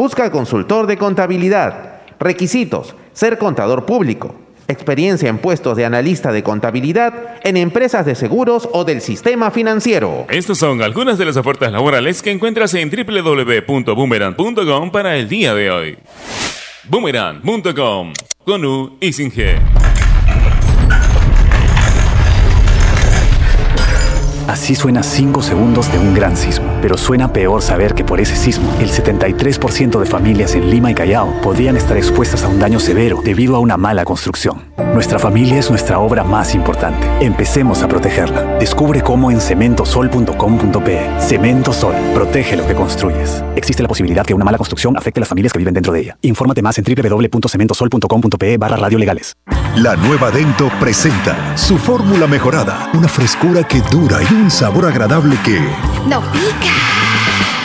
Busca consultor de contabilidad. Requisitos. Ser contador público. Experiencia en puestos de analista de contabilidad en empresas de seguros o del sistema financiero. Estas son algunas de las ofertas laborales que encuentras en www.boomerang.com para el día de hoy. Boomerang.com con U y sin G. Así suena 5 segundos de un gran sismo. Pero suena peor saber que por ese sismo, el 73% de familias en Lima y Callao podrían estar expuestas a un daño severo debido a una mala construcción. Nuestra familia es nuestra obra más importante. Empecemos a protegerla. Descubre cómo en cementosol.com.pe. Cemento Sol. Protege lo que construyes. Existe la posibilidad que una mala construcción afecte a las familias que viven dentro de ella. Infórmate más en www.cementosol.com.pe barra radiolegales. La nueva Dento presenta su fórmula mejorada. Una frescura que dura y un sabor agradable que... ¡No pica!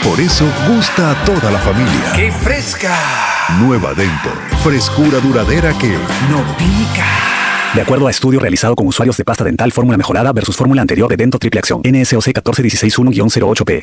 Por eso gusta a toda la familia. ¡Qué fresca! Nueva Dento. Frescura duradera que... ¡No pica! De acuerdo a estudio realizado con usuarios de pasta dental fórmula mejorada versus fórmula anterior de Dento Triple Acción. NSOC 14161-08P.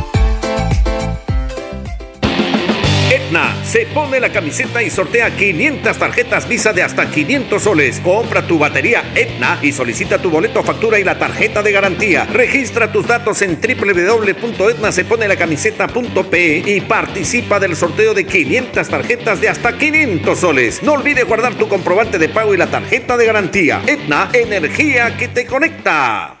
Se pone la camiseta y sortea 500 tarjetas Visa de hasta 500 soles. Compra tu batería Etna y solicita tu boleto, factura y la tarjeta de garantía. Registra tus datos en www.etnaseponelacamiseta.pe y participa del sorteo de 500 tarjetas de hasta 500 soles. No olvides guardar tu comprobante de pago y la tarjeta de garantía. Etna, energía que te conecta.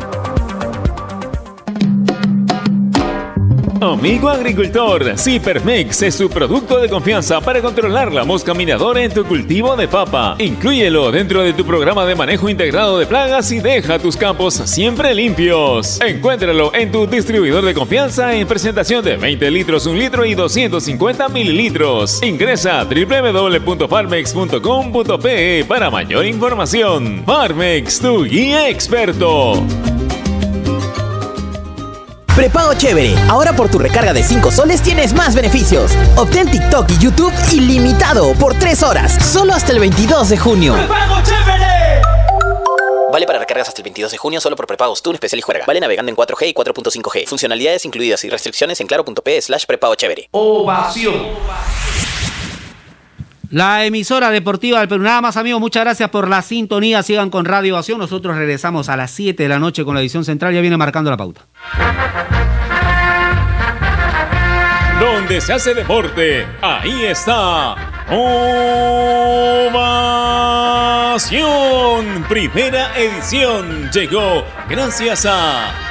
Amigo agricultor, Cipermex es su producto de confianza para controlar la mosca minadora en tu cultivo de papa. Inclúyelo dentro de tu programa de manejo integrado de plagas y deja tus campos siempre limpios. Encuéntralo en tu distribuidor de confianza en presentación de 20 litros, 1 litro y 250 mililitros. Ingresa a www.farmex.com.pe para mayor información. Farmex, tu guía experto. Prepago chévere. Ahora por tu recarga de 5 soles tienes más beneficios. Obtén TikTok y YouTube ilimitado por 3 horas, solo hasta el 22 de junio. ¡Prepago chévere! Vale para recargas hasta el 22 de junio solo por prepagos TUN Especial y Juerga. Vale navegando en 4G y 4.5G. Funcionalidades incluidas y restricciones en claro.p slash prepago chévere. Ovación. La emisora deportiva del Perú. Nada más, amigos, muchas gracias por la sintonía. Sigan con Radio Ovación. Nosotros regresamos a las 7 de la noche con la edición central. Ya viene marcando la pauta. Donde se hace deporte, ahí está. Ovación. Primera edición llegó gracias a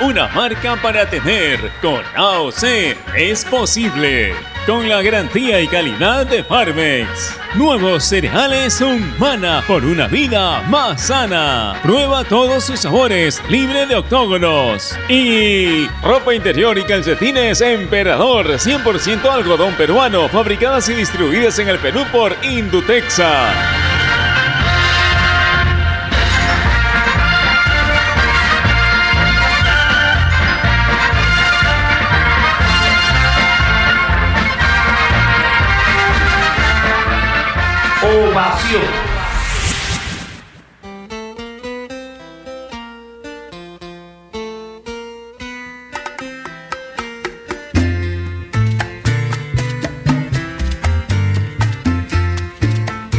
una marca para tener. Con AOC es posible. Con la garantía y calidad de Farmex. Nuevos cereales Humana por una vida más sana. Prueba todos sus sabores, libre de octógonos. Y ropa interior y calcetines Emperador, 100% algodón peruano, fabricadas y distribuidas en el Perú por Indutexa. Ovación.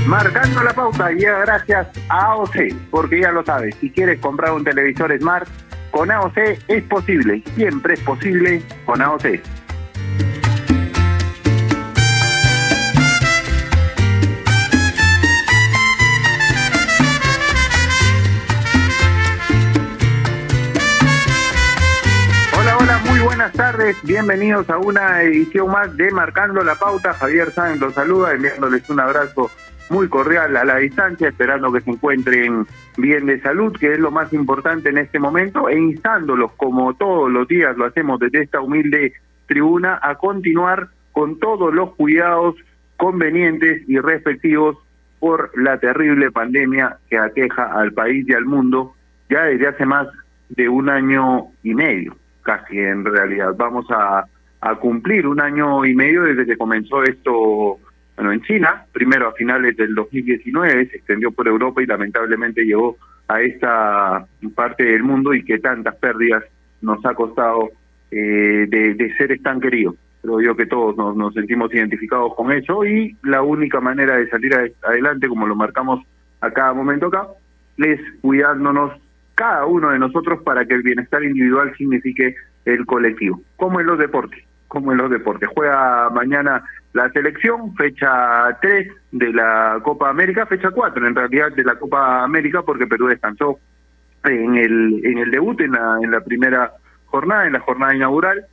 Marcando la pauta llega gracias a AOC, porque ya lo sabes, si quieres comprar un televisor Smart, con AOC es posible, siempre es posible con AOC. Bienvenidos a una edición más de Marcando la Pauta. Javier Sáenz los saluda, enviándoles un abrazo muy cordial a la distancia, esperando que se encuentren bien de salud, que es lo más importante en este momento, e instándolos, como todos los días lo hacemos desde esta humilde tribuna, a continuar con todos los cuidados convenientes y respectivos por la terrible pandemia que aqueja al país y al mundo ya desde hace más de un año y medio casi en realidad. Vamos a, cumplir un año y medio desde que comenzó esto, bueno, en China, primero a finales del 2019, se extendió por Europa y lamentablemente llegó a esta parte del mundo y que tantas pérdidas nos ha costado eh, de, de seres tan queridos. Creo yo que todos nos, sentimos identificados con eso y la única manera de salir adelante, como lo marcamos a cada momento acá, es cuidándonos cada uno de nosotros para que el bienestar individual signifique el colectivo, como en los deportes, como en los deportes. Juega mañana la selección, fecha 3 de la Copa América, fecha 4 en realidad de la Copa América porque Perú descansó en el en el debut en la, en la primera jornada, en la jornada inaugural.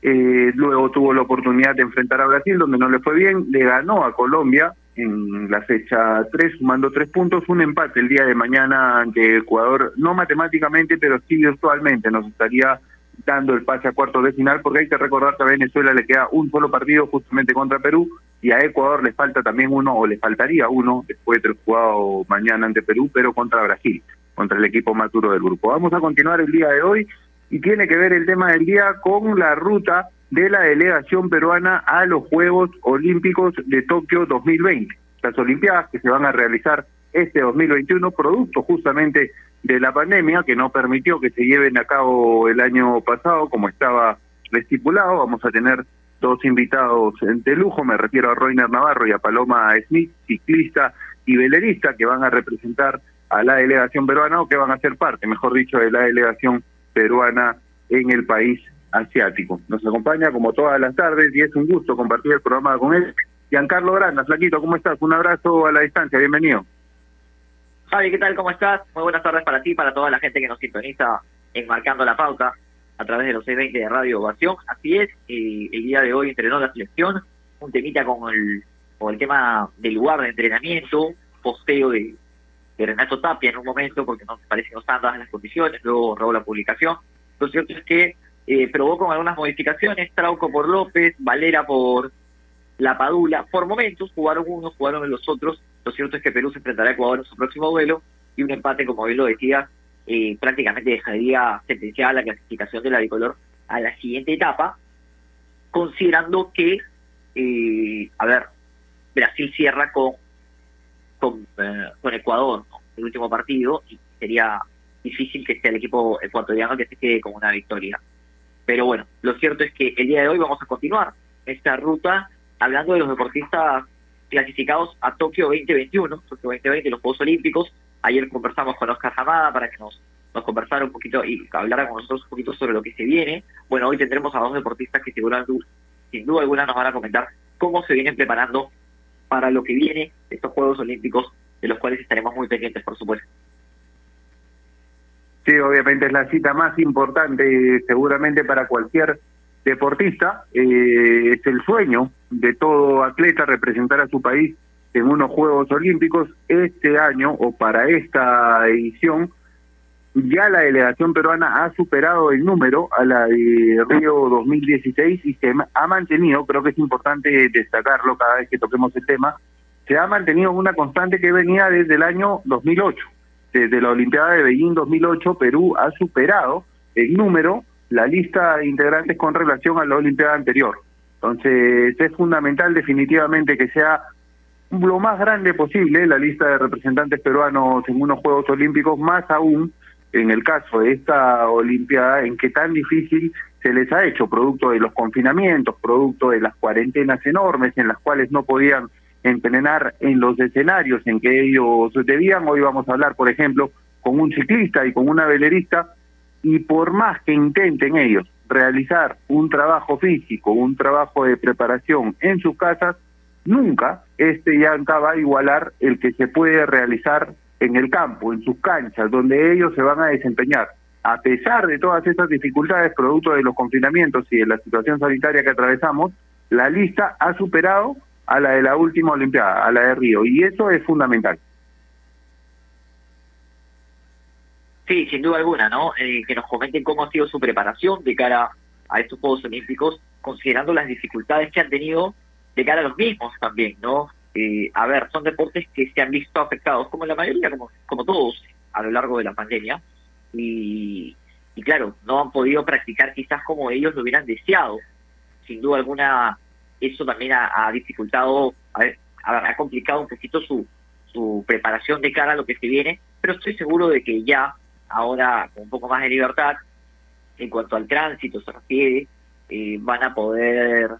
Eh, luego tuvo la oportunidad de enfrentar a Brasil, donde no le fue bien, le ganó a Colombia en la fecha 3, sumando tres puntos, un empate el día de mañana ante Ecuador, no matemáticamente, pero sí virtualmente, nos estaría dando el pase a cuartos de final, porque hay que recordar que a Venezuela le queda un solo partido justamente contra Perú, y a Ecuador le falta también uno, o le faltaría uno, después de jugado mañana ante Perú, pero contra Brasil, contra el equipo más duro del grupo. Vamos a continuar el día de hoy y tiene que ver el tema del día con la ruta de la delegación peruana a los Juegos Olímpicos de Tokio 2020. Las Olimpiadas que se van a realizar este 2021, producto justamente de la pandemia que no permitió que se lleven a cabo el año pasado como estaba estipulado. Vamos a tener dos invitados de lujo, me refiero a Roiner Navarro y a Paloma Smith, ciclista y velerista, que van a representar a la delegación peruana o que van a ser parte, mejor dicho, de la delegación peruana en el país asiático. Nos acompaña como todas las tardes y es un gusto compartir el programa con él. Giancarlo Granda, Flaquito, ¿cómo estás? Un abrazo a la distancia, bienvenido. Javi, ¿qué tal? ¿Cómo estás? Muy buenas tardes para ti, para toda la gente que nos sintoniza en Marcando la Pauta a través de los 620 de Radio Ovación. Así es, eh, el día de hoy entrenó la selección, un temita con el, con el tema del lugar de entrenamiento, posteo de, de Renato Tapia en un momento, porque no parece que no están dadas las condiciones, luego robó la publicación. Lo cierto es que eh, probó con algunas modificaciones, Trauco por López, Valera por La Padula. Por momentos jugaron unos, jugaron los otros. Lo cierto es que Perú se enfrentará a Ecuador en su próximo duelo y un empate, como bien lo decía, eh, prácticamente dejaría sentenciada la clasificación de la bicolor a la siguiente etapa, considerando que, eh, a ver, Brasil cierra con con, eh, con Ecuador, el último partido, y sería difícil que sea el equipo ecuatoriano que se quede con una victoria. Pero bueno, lo cierto es que el día de hoy vamos a continuar esta ruta hablando de los deportistas clasificados a Tokio 2021, Tokio 2020, los Juegos Olímpicos. Ayer conversamos con Oscar Jamada para que nos, nos conversara un poquito y hablara con nosotros un poquito sobre lo que se viene. Bueno, hoy tendremos a dos deportistas que seguramente, sin duda alguna nos van a comentar cómo se vienen preparando para lo que viene, estos Juegos Olímpicos, de los cuales estaremos muy pendientes, por supuesto. Sí, obviamente es la cita más importante seguramente para cualquier deportista. Eh, es el sueño de todo atleta representar a su país en unos Juegos Olímpicos. Este año o para esta edición ya la delegación peruana ha superado el número a la de Río 2016 y se ha mantenido, creo que es importante destacarlo cada vez que toquemos el tema, se ha mantenido una constante que venía desde el año 2008 desde la Olimpiada de Beijing 2008, Perú ha superado en número la lista de integrantes con relación a la Olimpiada anterior. Entonces, es fundamental definitivamente que sea lo más grande posible la lista de representantes peruanos en unos Juegos Olímpicos, más aún en el caso de esta Olimpiada, en que tan difícil se les ha hecho, producto de los confinamientos, producto de las cuarentenas enormes en las cuales no podían entrenar en los escenarios en que ellos debían. Hoy vamos a hablar, por ejemplo, con un ciclista y con una velerista, y por más que intenten ellos realizar un trabajo físico, un trabajo de preparación en sus casas, nunca este ya va a igualar el que se puede realizar en el campo, en sus canchas, donde ellos se van a desempeñar. A pesar de todas estas dificultades producto de los confinamientos y de la situación sanitaria que atravesamos, la lista ha superado a la de la última Olimpiada, a la de Río, y eso es fundamental. Sí, sin duda alguna, ¿no? Eh, que nos comenten cómo ha sido su preparación de cara a estos Juegos Olímpicos, considerando las dificultades que han tenido de cara a los mismos también, ¿no? Eh, a ver, son deportes que se han visto afectados, como la mayoría, como, como todos, a lo largo de la pandemia, y, y claro, no han podido practicar quizás como ellos lo hubieran deseado. Sin duda alguna, eso también ha, dificultado, a ver, ha, complicado un poquito su, su preparación de cara a lo que se viene, pero estoy seguro de que ya, ahora con un poco más de libertad, en cuanto al tránsito se refiere, eh, van a poder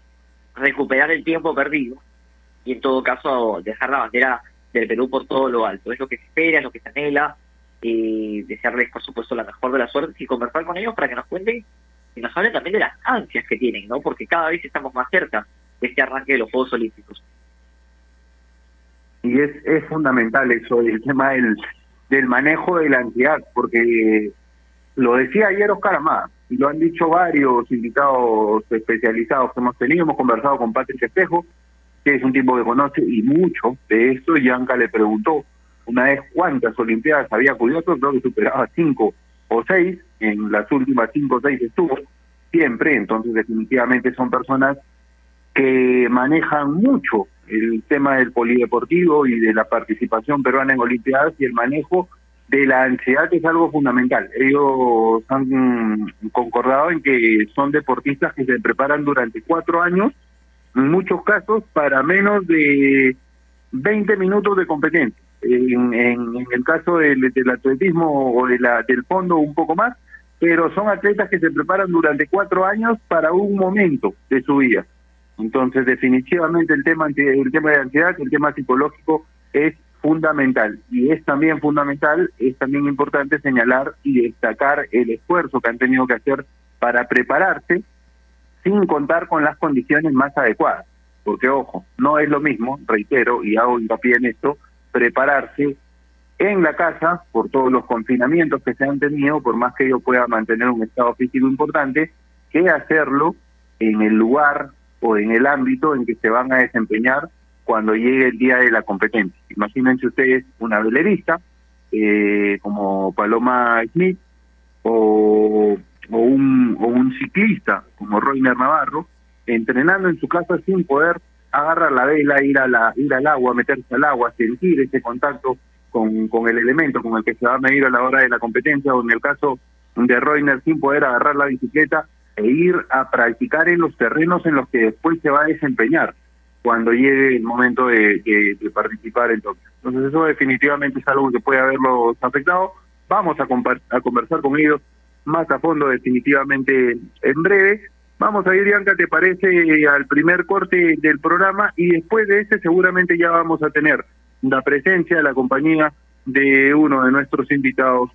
recuperar el tiempo perdido y en todo caso dejar la bandera del Perú por todo lo alto. Es lo que se espera, es lo que se anhela, eh, desearles por supuesto la mejor de las suertes y conversar con ellos para que nos cuenten y nos hablen también de las ansias que tienen, ¿no? Porque cada vez estamos más cerca este arranque de los Juegos Olímpicos. Y es, es fundamental eso, el tema del, del manejo de la ansiedad, porque lo decía ayer Oscar Amada, y lo han dicho varios invitados especializados que hemos tenido, hemos conversado con Patrick Espejo, que es un tipo que conoce y mucho de esto, y Anca le preguntó una vez cuántas Olimpiadas había cubierto, creo que superaba cinco o seis, en las últimas cinco o seis estuvo, siempre, entonces definitivamente son personas que manejan mucho el tema del polideportivo y de la participación peruana en Olimpiadas y el manejo de la ansiedad es algo fundamental. Ellos han concordado en que son deportistas que se preparan durante cuatro años, en muchos casos para menos de 20 minutos de competencia. en, el caso del, atletismo o del fondo un poco más, pero son atletas que se preparan durante cuatro años para un momento de su vida. Entonces, definitivamente el tema, el tema de ansiedad, el tema psicológico es fundamental y es también fundamental, es también importante señalar y destacar el esfuerzo que han tenido que hacer para prepararse sin contar con las condiciones más adecuadas. Porque, ojo, no es lo mismo, reitero y hago hincapié en esto, prepararse en la casa por todos los confinamientos que se han tenido, por más que yo pueda mantener un estado físico importante, que hacerlo en el lugar o en el ámbito en que se van a desempeñar cuando llegue el día de la competencia. Imagínense ustedes una velerista eh, como Paloma Smith o, un, o un ciclista como Roiner Navarro, entrenando en su casa sin poder agarrar la vela, ir, a la, ir al agua, meterse al agua, sentir ese contacto con, con el elemento con el que se va a medir a la hora de la competencia, o en el caso de Roiner sin poder agarrar la bicicleta e ir a practicar en los terrenos en los que después se va a desempeñar cuando llegue el momento de, participar en Tokio. Entonces eso definitivamente es algo que puede haberlos afectado. Vamos a, a conversar con ellos más a fondo definitivamente en breve. Vamos a ir, Bianca, ¿te parece al primer corte del programa? Y después de ese seguramente ya vamos a tener la presencia, la compañía de uno de nuestros invitados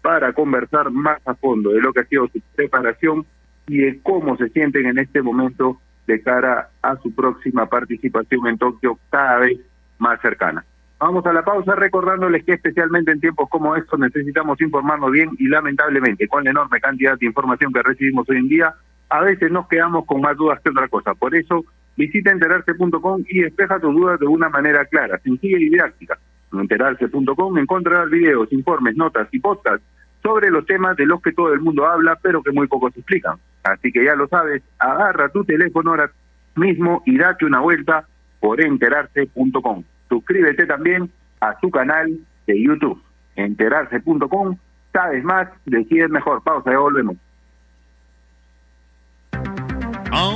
para conversar más a fondo de lo que ha sido su preparación y de cómo se sienten en este momento de cara a su próxima participación en Tokio cada vez más cercana. Vamos a la pausa recordándoles que especialmente en tiempos como estos necesitamos informarnos bien y lamentablemente con la enorme cantidad de información que recibimos hoy en día, a veces nos quedamos con más dudas que otra cosa. Por eso visita enterarse.com y despeja tus dudas de una manera clara, sencilla y didáctica. En enterarse.com encontrarás videos, informes, notas y podcasts sobre los temas de los que todo el mundo habla, pero que muy pocos explican. Así que ya lo sabes, agarra tu teléfono ahora mismo y date una vuelta por enterarse.com. Suscríbete también a su canal de YouTube, enterarse.com. Sabes más, decides mejor. Pausa, ya volvemos.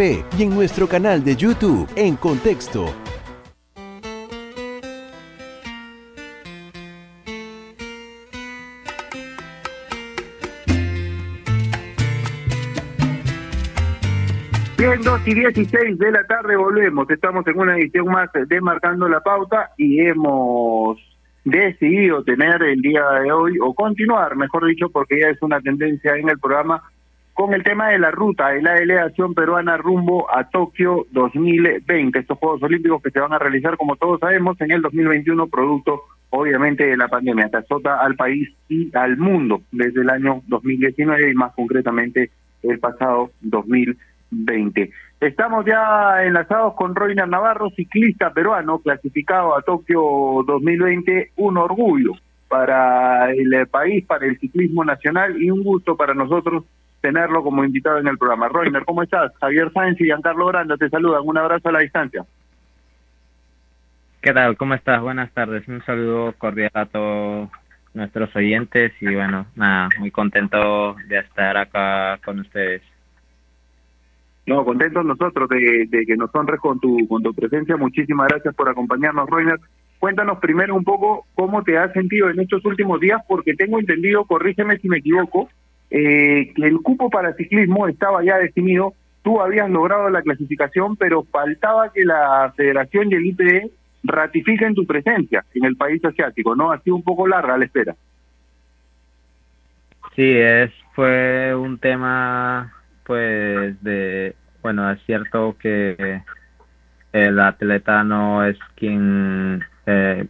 y en nuestro canal de YouTube en Contexto. Bien, 2 y 16 de la tarde volvemos. Estamos en una edición más de Marcando la Pauta y hemos decidido tener el día de hoy, o continuar, mejor dicho, porque ya es una tendencia en el programa, con el tema de la ruta de la delegación peruana rumbo a Tokio 2020. Estos Juegos Olímpicos que se van a realizar, como todos sabemos, en el 2021, producto obviamente de la pandemia, que azota al país y al mundo desde el año 2019 y más concretamente el pasado 2020. Estamos ya enlazados con Roiner Navarro, ciclista peruano clasificado a Tokio 2020, un orgullo para el país, para el ciclismo nacional y un gusto para nosotros tenerlo como invitado en el programa. Roiner, ¿cómo estás? Javier Sáenz y Giancarlo Granda te saludan. Un abrazo a la distancia. ¿Qué tal? ¿Cómo estás? Buenas tardes. Un saludo cordial a todos nuestros oyentes y bueno, nada, muy contento de estar acá con ustedes. No, contentos nosotros de, de que nos honres con tu, con tu presencia. Muchísimas gracias por acompañarnos, Roiner. Cuéntanos primero un poco cómo te has sentido en estos últimos días, porque tengo entendido, corrígeme si me equivoco, eh, el cupo para ciclismo estaba ya definido. Tú habías logrado la clasificación, pero faltaba que la Federación y el IPD ratifiquen tu presencia en el país asiático, ¿no? Ha sido un poco larga la espera. Sí, es fue un tema pues de bueno, es cierto que el atleta no es quien eh,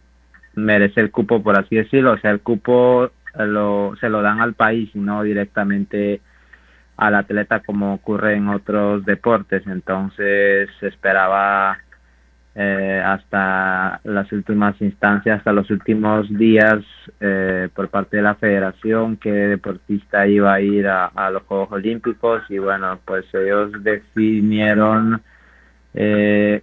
merece el cupo, por así decirlo. O sea, el cupo lo, se lo dan al país y no directamente al atleta como ocurre en otros deportes. Entonces se esperaba eh, hasta las últimas instancias, hasta los últimos días eh, por parte de la federación que deportista iba a ir a, a los Juegos Olímpicos y bueno, pues ellos definieron eh,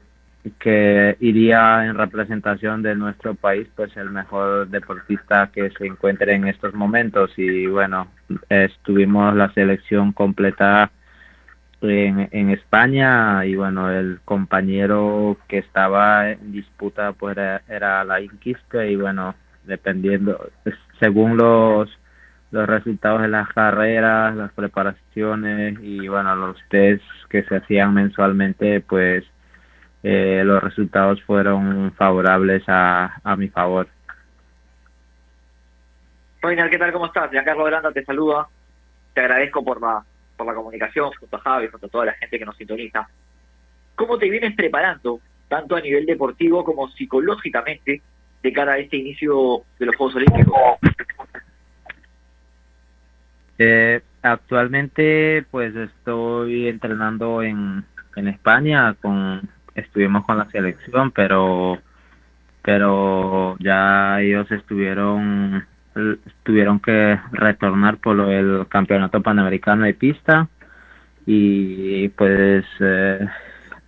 que iría en representación de nuestro país, pues el mejor deportista que se encuentre en estos momentos. Y bueno, estuvimos la selección completa en, en España y bueno, el compañero que estaba en disputa pues era, era la Inquispe y bueno, dependiendo, según los los resultados de las carreras, las preparaciones y bueno, los test que se hacían mensualmente, pues eh, los resultados fueron favorables a, a mi favor. Reiner, ¿qué tal? ¿Cómo estás? Giancarlo Granda te saluda. Te agradezco por la, por la comunicación junto a Javi, junto a toda la gente que nos sintoniza. ¿Cómo te vienes preparando, tanto a nivel deportivo como psicológicamente, de cara a este inicio de los Juegos Olímpicos? Eh, actualmente, pues estoy entrenando en, en España con estuvimos con la selección, pero pero ya ellos estuvieron tuvieron que retornar por del campeonato panamericano de pista. Y pues eh,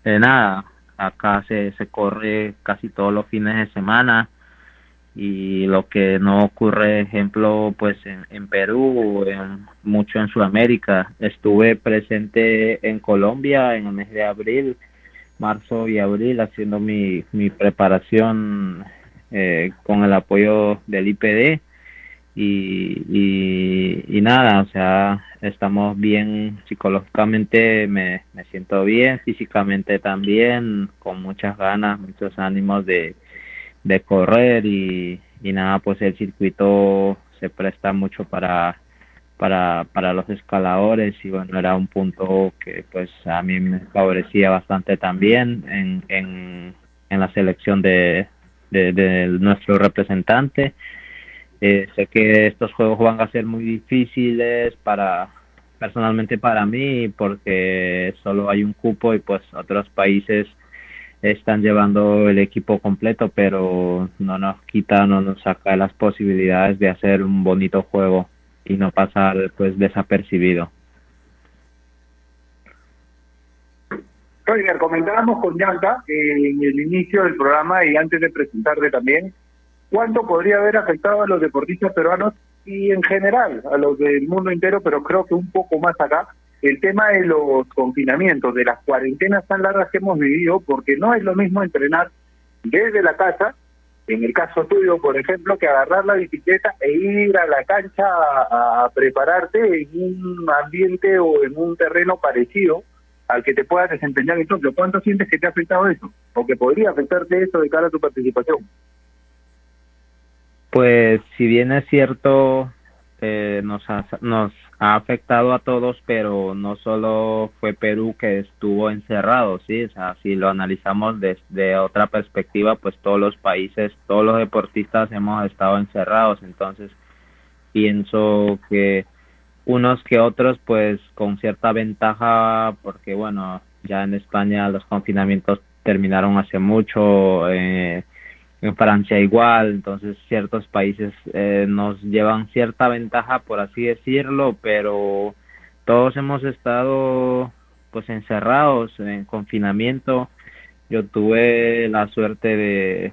nada acá se, se corre casi todos los fines de semana. Y lo que no ocurre ejemplo pues en, en Perú en, mucho en Sudamérica. Estuve presente en Colombia en el mes de abril marzo y abril haciendo mi, mi preparación eh, con el apoyo del IPD y, y, y, nada, o sea, estamos bien psicológicamente, me, me siento bien, físicamente también, con muchas ganas, muchos ánimos de, de correr y, y nada, pues el circuito se presta mucho para para, para los escaladores y bueno, era un punto que pues a mí me favorecía bastante también en, en, en la selección de, de, nuestro representante. Eh, sé que estos juegos van a ser muy difíciles para personalmente para mí porque solo hay un cupo y pues otros países están llevando el equipo completo pero no nos quita no nos saca las posibilidades de hacer un bonito juego y no pasar pues desapercibido. Roger, comentábamos con Yanka en el inicio del programa y antes de presentarte también, ¿cuánto podría haber afectado a los deportistas peruanos y en general a los del mundo entero, pero creo que un poco más acá, el tema de los confinamientos, de las cuarentenas tan largas que hemos vivido, porque no es lo mismo entrenar desde la casa en el caso tuyo, por ejemplo, que agarrar la bicicleta e ir a la cancha a, prepararte en un ambiente o en un terreno parecido al que te puedas desempeñar en Tokio. ¿Cuánto sientes que te ha afectado eso? ¿O que podría afectarte eso de cara a tu participación? Pues si bien es cierto, eh, nos, ha, nos ha afectado a todos, pero no solo fue Perú que estuvo encerrado, sí, o sea, si lo analizamos desde otra perspectiva, pues todos los países, todos los deportistas hemos estado encerrados, entonces pienso que unos que otros, pues con cierta ventaja, porque bueno, ya en España los confinamientos terminaron hace mucho, eh, en Francia igual, entonces ciertos países eh, nos llevan cierta ventaja, por así decirlo, pero todos hemos estado pues encerrados en confinamiento. Yo tuve la suerte de,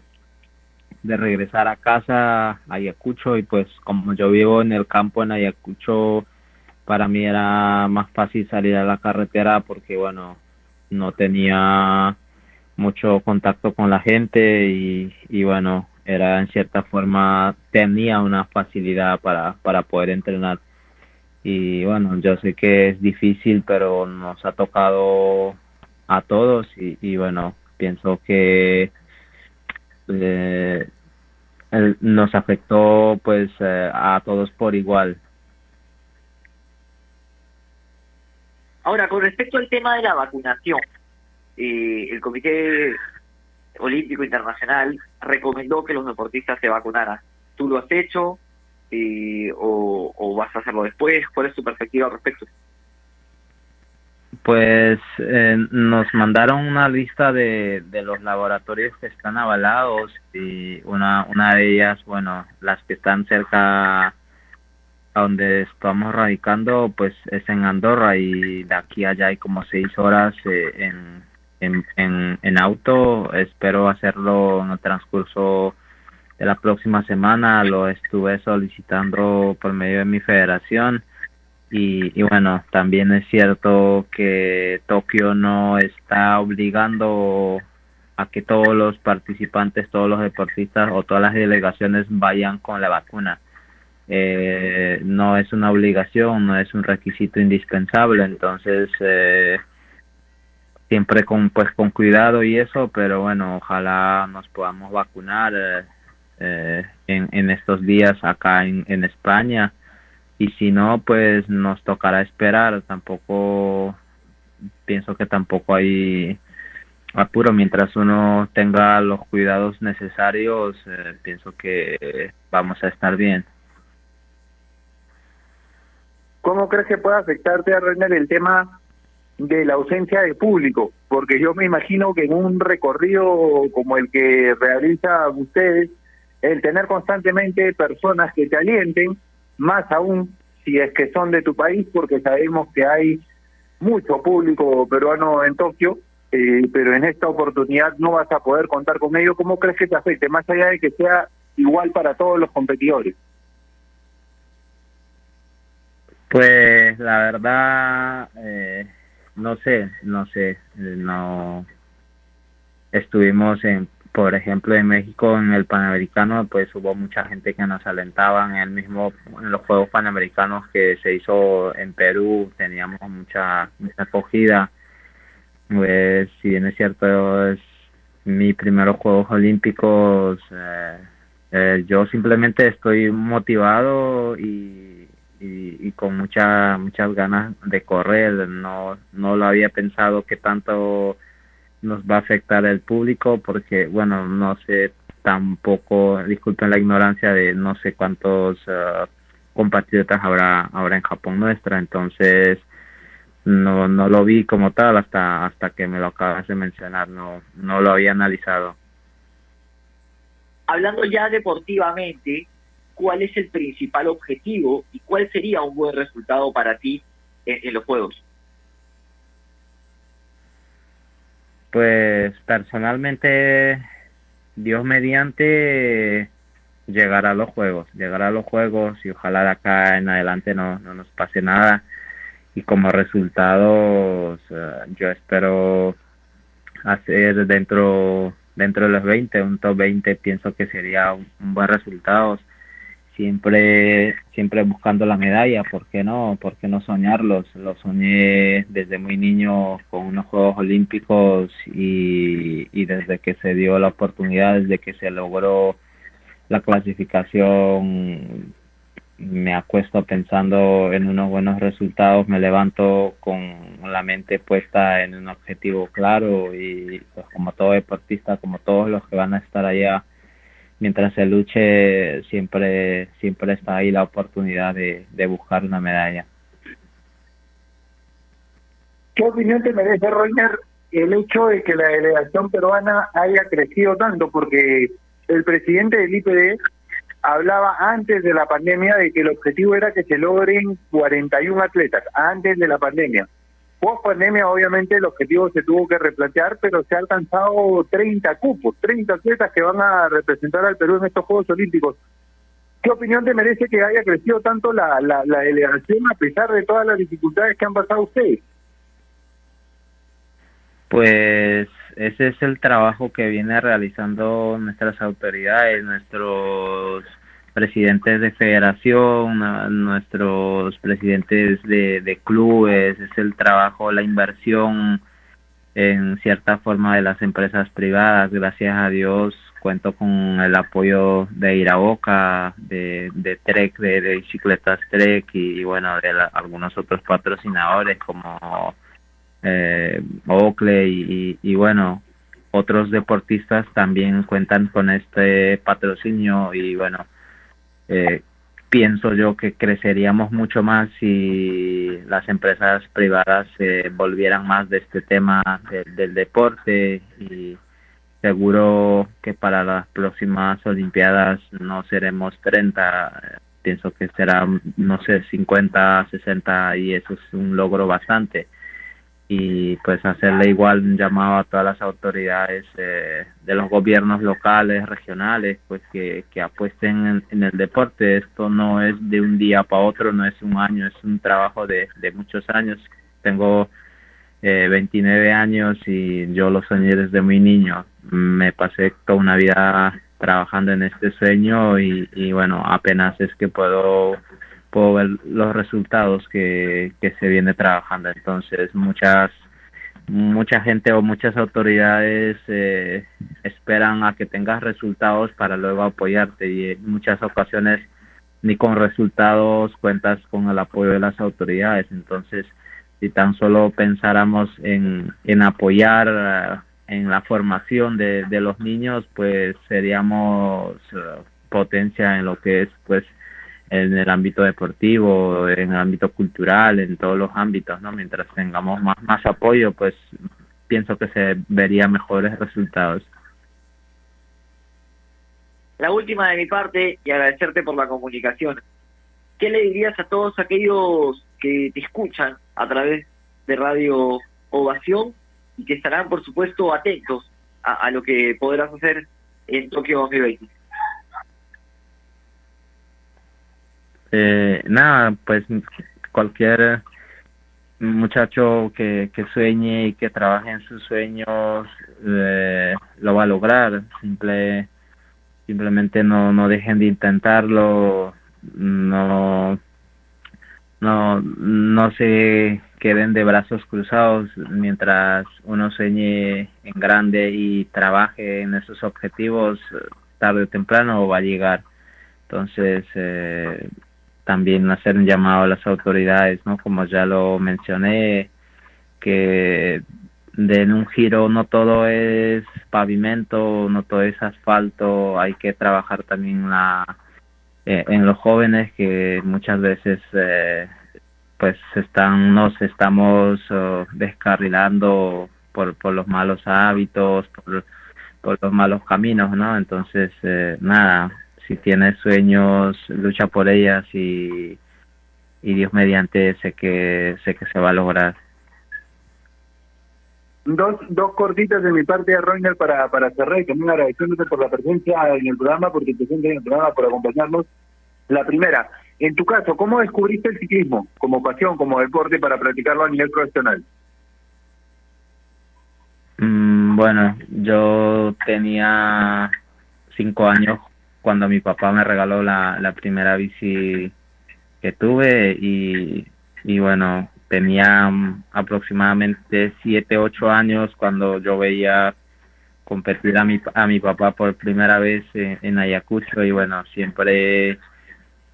de regresar a casa a Ayacucho y pues como yo vivo en el campo en Ayacucho, para mí era más fácil salir a la carretera porque bueno, no tenía mucho contacto con la gente y, y bueno, era en cierta forma, tenía una facilidad para, para poder entrenar. Y bueno, yo sé que es difícil, pero nos ha tocado a todos y, y bueno, pienso que eh, nos afectó pues eh, a todos por igual Ahora, con respecto al tema de la vacunación, eh, el Comité Olímpico Internacional recomendó que los deportistas se vacunaran. ¿Tú lo has hecho eh, o, vas a hacerlo después? ¿Cuál es tu perspectiva al respecto? Pues eh, nos mandaron una lista de, de los laboratorios que están avalados y una, una de ellas, bueno, las que están cerca a donde estamos radicando, pues es en Andorra y de aquí allá hay como seis horas eh, en, en, en, en auto. Espero hacerlo en el transcurso de la próxima semana. Lo estuve solicitando por medio de mi federación y, y, bueno, también es cierto que Tokio no está obligando a que todos los participantes, todos los deportistas o todas las delegaciones vayan con la vacuna. Eh, no es una obligación, no es un requisito indispensable, entonces eh, siempre con pues con cuidado y eso, pero bueno, ojalá nos podamos vacunar eh, eh en, en estos días acá en, en España. Y si no pues nos tocará esperar. Tampoco pienso que tampoco hay apuro. Mientras uno tenga los cuidados necesarios eh, pienso que vamos a estar bien. ¿Cómo crees que puede afectarte a Reiner el tema de la ausencia de público? Porque yo me imagino que en un recorrido como el que realizan ustedes, el tener constantemente personas que te alienten, más aún si es que son de tu país, porque sabemos que hay mucho público peruano en Tokio, eh, pero en esta oportunidad no vas a poder contar con ello. ¿Cómo crees que te afecte? Más allá de que sea igual para todos los competidores. Pues la verdad, eh, no sé, no sé, no estuvimos en, por ejemplo, en México en el Panamericano, pues hubo mucha gente que nos alentaba en el mismo, en los Juegos Panamericanos que se hizo en Perú, teníamos mucha, mucha acogida. Pues si bien es cierto, es mi primeros Juegos Olímpicos, eh, eh, yo simplemente estoy motivado y, y, y con mucha, muchas ganas de correr, no, no lo había pensado que tanto nos va a afectar el público porque, bueno, no sé tampoco, disculpen la ignorancia de no sé cuántos uh, compatriotas habrá ahora en Japón nuestra, entonces no no lo vi como tal hasta hasta que me lo acabas de mencionar, no no lo había analizado. Hablando ya deportivamente, ¿cuál es el principal objetivo y cuál sería un buen resultado para ti en, en los juegos? Pues personalmente, Dios mediante, llegar a los juegos, llegar a los juegos y ojalá de acá en adelante no, no nos pase nada. Y como resultados, uh, yo espero hacer dentro dentro de los 20, un top 20, pienso que sería un buen resultado siempre siempre buscando la medalla, ¿por qué no? ¿Por qué no soñarlos? Lo soñé desde muy niño con unos Juegos Olímpicos y, y desde que se dio la oportunidad, desde que se logró la clasificación, me acuesto pensando en unos buenos resultados, me levanto con la mente puesta en un objetivo claro y pues como todo deportista, como todos los que van a estar allá, mientras se luche siempre siempre está ahí la oportunidad de, de buscar una medalla. ¿Qué opinión te merece, Reiner, el hecho de que la delegación peruana haya crecido tanto? Porque el presidente del IPD hablaba antes de la pandemia de que el objetivo era que se logren 41 atletas, antes de la pandemia. Post pandemia, obviamente, el objetivo se tuvo que replantear, pero se ha alcanzado 30 cupos, 30 atletas que van a representar al Perú en estos Juegos Olímpicos. ¿Qué opinión te merece que haya crecido tanto la, la, la delegación a pesar de todas las dificultades que han pasado ustedes? Pues ese es el trabajo que viene realizando nuestras autoridades, nuestros presidentes de federación, nuestros presidentes de, clubes, es el trabajo, la inversión en cierta forma de las empresas privadas. Gracias a Dios cuento con el apoyo de Iraoka, de, de Trek, de, bicicletas Trek y, bueno, de algunos otros patrocinadores como eh, Oakley y, bueno, otros deportistas también cuentan con este patrocinio y bueno, eh, pienso yo que creceríamos mucho más si las empresas privadas se volvieran más de este tema del deporte y seguro que para las próximas Olimpiadas no seremos 30, pienso que será, no sé, 50, 60 y eso es un logro bastante y pues hacerle igual un llamado a todas las autoridades eh, de los gobiernos locales, regionales, pues que, que apuesten en, el deporte. Esto no es de un día para otro, no es un año, es un trabajo de, de muchos años. Tengo eh, 29 años y yo lo soñé desde muy niño. Me pasé toda una vida trabajando en este sueño y, y bueno, apenas es que puedo ver los resultados que, que se viene trabajando. Entonces, muchas mucha gente o muchas autoridades eh, esperan a que tengas resultados para luego apoyarte y en muchas ocasiones ni con resultados cuentas con el apoyo de las autoridades. Entonces, si tan solo pensáramos en, en apoyar eh, en la formación de, de los niños, pues seríamos eh, potencia en lo que es pues en el ámbito deportivo, en el ámbito cultural, en todos los ámbitos, ¿no? Mientras tengamos más, más apoyo, pues pienso que se verían mejores resultados. La última de mi parte y agradecerte por la comunicación. ¿Qué le dirías a todos aquellos que te escuchan a través de Radio Ovación y que estarán, por supuesto, atentos a, a lo que podrás hacer en Tokio 2020? Eh, nada, pues cualquier muchacho que, que sueñe y que trabaje en sus sueños eh, lo va a lograr. Simple, simplemente no, no dejen de intentarlo, no, no, no se queden de brazos cruzados mientras uno sueñe en grande y trabaje en esos objetivos tarde o temprano va a llegar. Entonces, eh, también hacer un llamado a las autoridades, ¿no? Como ya lo mencioné, que den un giro, no todo es pavimento, no todo es asfalto, hay que trabajar también la, eh, en los jóvenes que muchas veces eh, pues están, nos estamos oh, descarrilando por, por los malos hábitos, por, por los malos caminos, ¿no? Entonces, eh, nada, si tienes sueños, lucha por ellas y, y Dios mediante sé que sé que se va a lograr. Dos, dos cortitas de mi parte, Reiner, para, para cerrar y también agradeciéndote por la presencia en el programa, porque te sientes en el programa, por acompañarnos. La primera, en tu caso, ¿cómo descubriste el ciclismo como pasión, como deporte para practicarlo a nivel profesional? Mm, bueno, yo tenía cinco años cuando mi papá me regaló la, la primera bici que tuve y, y bueno, tenía mm, aproximadamente 7, 8 años cuando yo veía competir a mi, a mi papá por primera vez en, Ayacucho y bueno, siempre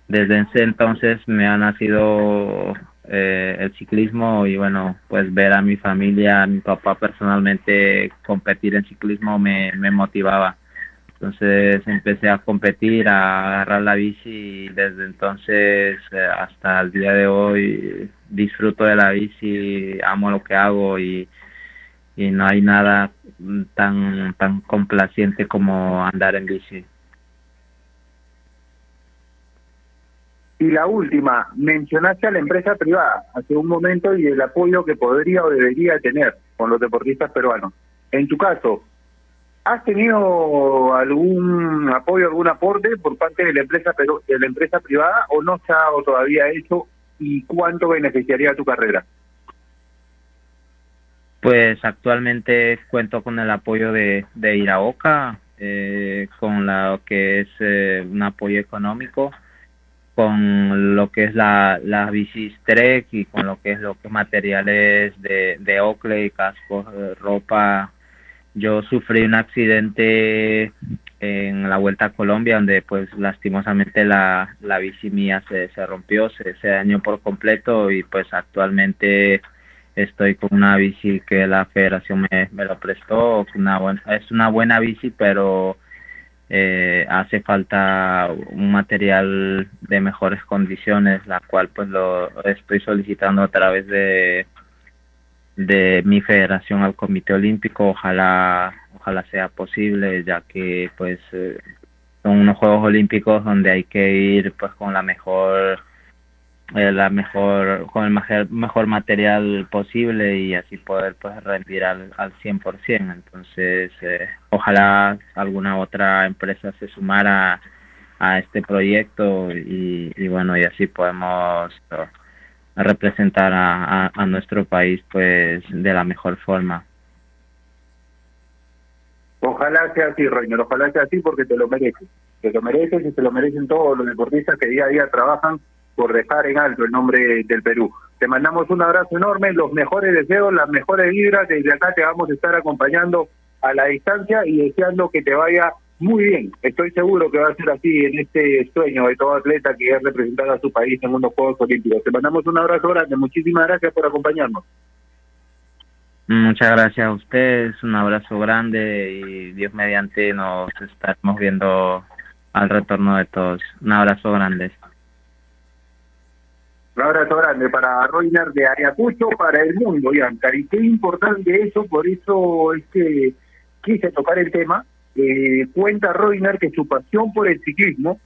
desde ese entonces me ha nacido eh, el ciclismo y bueno, pues ver a mi familia, a mi papá personalmente competir en ciclismo me, me motivaba. Entonces empecé a competir, a agarrar la bici y desde entonces eh, hasta el día de hoy disfruto de la bici, amo lo que hago y, y no hay nada tan, tan complaciente como andar en bici. Y la última, mencionaste a la empresa privada hace un momento y el apoyo que podría o debería tener con los deportistas peruanos. En tu caso, ¿Has tenido algún apoyo, algún aporte por parte de la empresa de la empresa privada o no se ha todavía hecho y cuánto beneficiaría tu carrera? Pues actualmente cuento con el apoyo de, de Iraoka, eh, con lo que es eh, un apoyo económico, con lo que es la, la bici Trek y con lo que es lo que materiales de, de Oakley, cascos, eh, ropa. Yo sufrí un accidente en la Vuelta a Colombia donde pues lastimosamente la, la bici mía se, se rompió, se, se dañó por completo y pues actualmente estoy con una bici que la federación me, me lo prestó, una buena, es una buena bici pero eh, hace falta un material de mejores condiciones, la cual pues lo estoy solicitando a través de de mi federación al Comité Olímpico, ojalá ojalá sea posible, ya que pues eh, son unos Juegos Olímpicos donde hay que ir pues con la mejor eh, la mejor con el mejor, mejor material posible y así poder pues rendir al, al 100% entonces eh, ojalá alguna otra empresa se sumara a este proyecto y, y bueno y así podemos uh, representar a, a, a nuestro país pues de la mejor forma Ojalá sea así, Reiner, ojalá sea así porque te lo mereces. Te lo mereces y te lo merecen todos los deportistas que día a día trabajan por dejar en alto el nombre del Perú. Te mandamos un abrazo enorme, los mejores deseos, las mejores vibras. Desde acá te vamos a estar acompañando a la distancia y deseando que te vaya muy bien. Estoy seguro que va a ser así en este sueño de todo atleta que es representar a su país en unos Juegos Olímpicos. Te mandamos un abrazo grande. Muchísimas gracias por acompañarnos. Muchas gracias a ustedes, un abrazo grande y Dios mediante nos estaremos viendo al retorno de todos. Un abrazo grande. Un abrazo grande para Roiner de Ayacucho, para el mundo, Yancar. Y qué importante eso, por eso es que quise tocar el tema. Eh, cuenta Roiner que su pasión por el ciclismo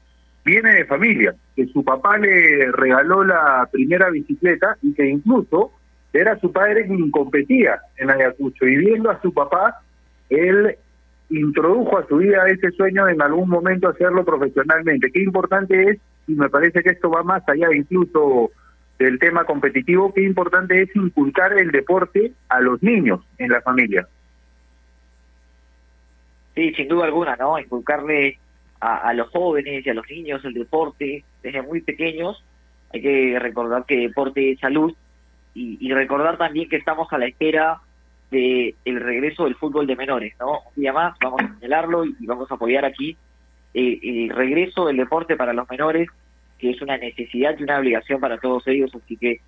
viene de familia, que su papá le regaló la primera bicicleta y que incluso era su padre quien competía en Ayacucho y viendo a su papá, él introdujo a su vida ese sueño de en algún momento hacerlo profesionalmente. Qué importante es, y me parece que esto va más allá incluso del tema competitivo, qué importante es inculcar el deporte a los niños en la familia. Sí, sin duda alguna, ¿no? Inculcarle a, a los jóvenes y a los niños el deporte desde muy pequeños. Hay que recordar que deporte es salud y, y recordar también que estamos a la espera de el regreso del fútbol de menores, ¿no? Un día más vamos a señalarlo y, vamos a apoyar aquí eh, el regreso del deporte para los menores, que es una necesidad y una obligación para todos ellos, así que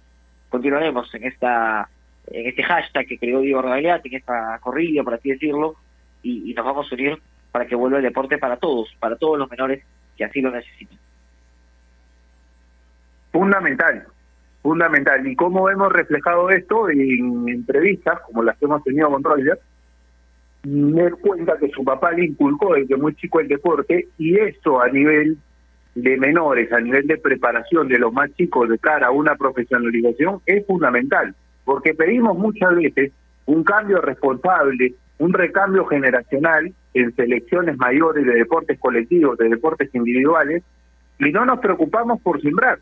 continuaremos en esta en este hashtag que creó Diego Regagliati, en esta corrida, por así decirlo, y, nos vamos a unir para que vuelva el deporte para todos, para todos los menores que así lo necesitan. Fundamental, fundamental. ¿Y cómo hemos reflejado esto en entrevistas como las que hemos tenido con Roger? Me cuenta que su papá le inculcó desde muy chico el deporte y eso a nivel de menores, a nivel de preparación de los más chicos de cara a una profesionalización es fundamental, porque pedimos muchas veces un cambio responsable, un recambio generacional en selecciones mayores de deportes colectivos, de deportes individuales, y no nos preocupamos por sembrar.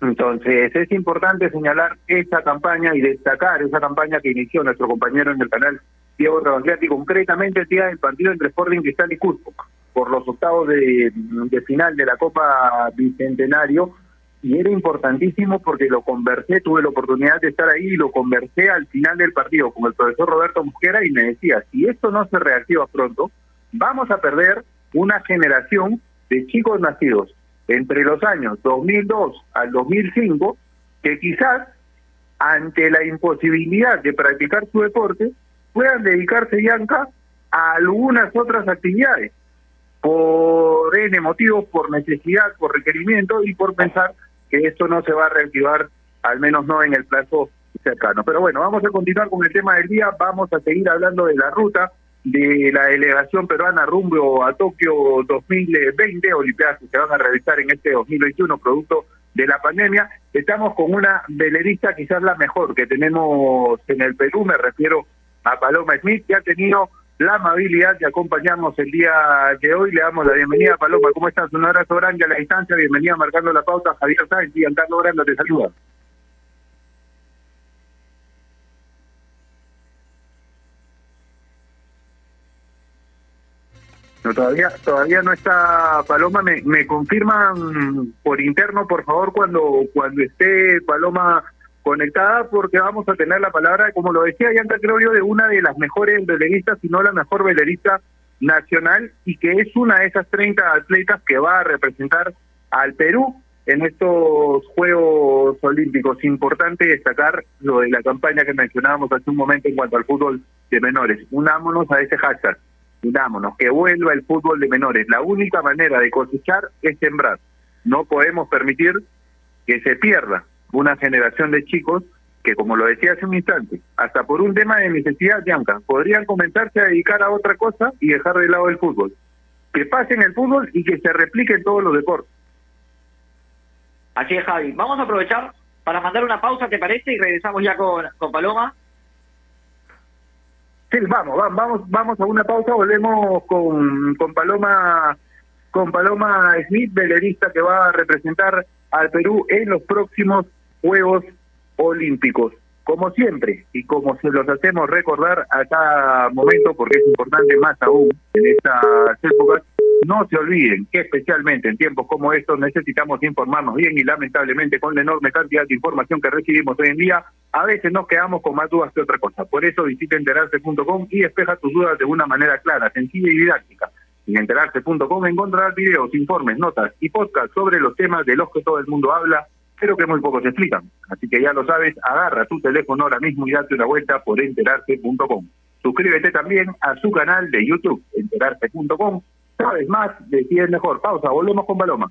Entonces es importante señalar esta campaña y destacar esa campaña que inició nuestro compañero en el canal Diego Rebagliati, concretamente el día del partido entre Sporting Cristal y Cusco, por los octavos de, de final de la Copa Bicentenario, y era importantísimo porque lo conversé, tuve la oportunidad de estar ahí y lo conversé al final del partido con el profesor Roberto Mosquera y me decía, si esto no se reactiva pronto, vamos a perder una generación de chicos nacidos entre los años 2002 al 2005 que quizás ante la imposibilidad de practicar su deporte puedan dedicarse, Bianca, a algunas otras actividades por N motivos, por necesidad, por requerimiento y por pensar que esto no se va a reactivar, al menos no en el plazo cercano. Pero bueno, vamos a continuar con el tema del día, vamos a seguir hablando de la ruta de la delegación peruana rumbo a Tokio 2020, Olimpiadas que se van a realizar en este 2021, producto de la pandemia. Estamos con una velerista quizás la mejor que tenemos en el Perú, me refiero a Paloma Smith, que ha tenido la amabilidad de acompañarnos el día de hoy. Le damos la bienvenida, Paloma. ¿Cómo estás? Un abrazo grande a la distancia. Bienvenida marcando la pauta. Javier Sáenz y Giancarlo Grande te saluda. No, todavía, todavía no está Paloma. Me, me confirman por interno, por favor, cuando, cuando esté Paloma conectada, porque vamos a tener la palabra, como lo decía Yanka yo, de una de las mejores veleristas, si no la mejor velerista nacional, y que es una de esas 30 atletas que va a representar al Perú en estos Juegos Olímpicos. Importante destacar lo de la campaña que mencionábamos hace un momento en cuanto al fútbol de menores. Unámonos a ese hashtag unámonos, que vuelva el fútbol de menores. La única manera de cosechar es sembrar. No podemos permitir que se pierda una generación de chicos que, como lo decía hace un instante, hasta por un tema de necesidad, Bianca, podrían comenzarse a dedicar a otra cosa y dejar de lado el fútbol. Que pasen el fútbol y que se replique en todos los deportes. Así es, Javi. Vamos a aprovechar para mandar una pausa, ¿te parece? Y regresamos ya con, con Paloma Sí, vamos, vamos, vamos a una pausa, volvemos con, con Paloma con Paloma Smith, velerista que va a representar al Perú en los próximos Juegos Olímpicos. Como siempre, y como se los hacemos recordar a cada momento, porque es importante más aún en estas épocas, no se olviden que especialmente en tiempos como estos necesitamos informarnos bien y lamentablemente con la enorme cantidad de información que recibimos hoy en día, a veces nos quedamos con más dudas que otra cosa. Por eso visita enterarse.com y despeja tus dudas de una manera clara, sencilla y didáctica. En enterarse.com encontrarás videos, informes, notas y podcasts sobre los temas de los que todo el mundo habla, pero que muy pocos explican. Así que ya lo sabes, agarra tu teléfono ahora mismo y date una vuelta por enterarse.com. Suscríbete también a su canal de YouTube, enterarse.com. Sabes más de si es mejor. Pausa, volvemos con Paloma.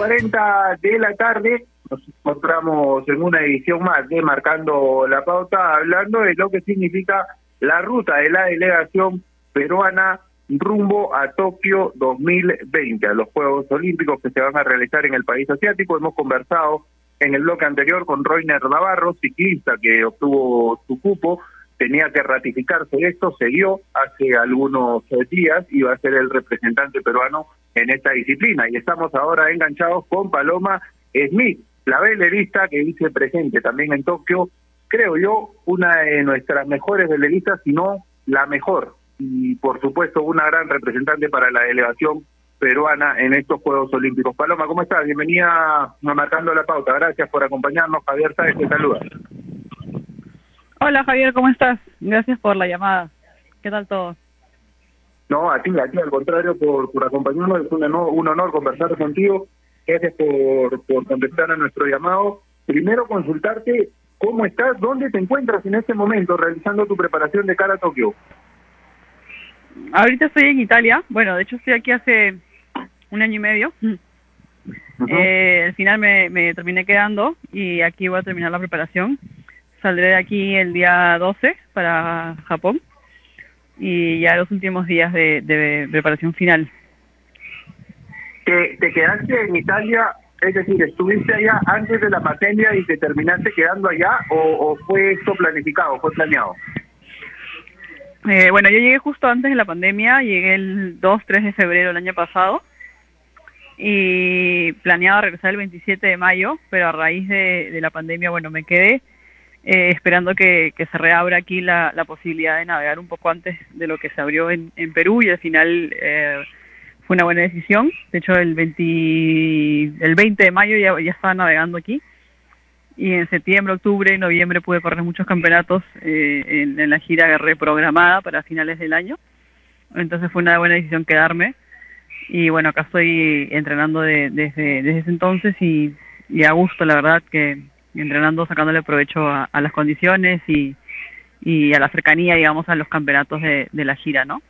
40 de la tarde, nos encontramos en una edición más de Marcando la Pauta, hablando de lo que significa la ruta de la delegación peruana rumbo a Tokio 2020, a los Juegos Olímpicos que se van a realizar en el país asiático. Hemos conversado en el bloque anterior con Roiner Navarro, ciclista que obtuvo su cupo, tenía que ratificarse esto, se dio hace algunos días y va a ser el representante peruano en esta disciplina. Y estamos ahora enganchados con Paloma Smith, la velerista que dice presente también en Tokio, creo yo, una de nuestras mejores veleristas, si no la mejor. Y por supuesto, una gran representante para la delegación peruana en estos Juegos Olímpicos. Paloma, ¿cómo estás? Bienvenida Marcando la Pauta. Gracias por acompañarnos. Javier Sáez te saluda. Hola Javier, ¿cómo estás? Gracias por la llamada. ¿Qué tal todo? No, a ti, a ti, al contrario, por, por acompañarnos. Es un honor, un honor conversar contigo. Gracias por, por contestar a nuestro llamado. Primero, consultarte cómo estás, dónde te encuentras en este momento realizando tu preparación de cara a Tokio. Ahorita estoy en Italia. Bueno, de hecho estoy aquí hace un año y medio. Eh, al final me, me terminé quedando y aquí voy a terminar la preparación. Saldré de aquí el día 12 para Japón y ya los últimos días de, de preparación final. ¿Te, te quedaste en Italia, es decir, estuviste allá antes de la pandemia y te terminaste quedando allá o, o fue esto planificado, fue planeado? Eh, bueno, yo llegué justo antes de la pandemia, llegué el 2, 3 de febrero del año pasado y planeaba regresar el 27 de mayo, pero a raíz de, de la pandemia, bueno, me quedé eh, esperando que, se reabra aquí la, la posibilidad de navegar un poco antes de lo que se abrió en, en Perú y al final eh, fue una buena decisión. De hecho, el 20, el 20 de mayo ya, ya estaba navegando aquí y en septiembre, octubre noviembre pude correr muchos campeonatos eh, en, la gira reprogramada para finales del año. Entonces fue una buena decisión quedarme y bueno, acá estoy entrenando de- desde, desde ese entonces y a gusto, la verdad, que entrenando, sacándole provecho a, a las condiciones y, y a la cercanía, digamos, a los campeonatos de, de la gira, ¿no?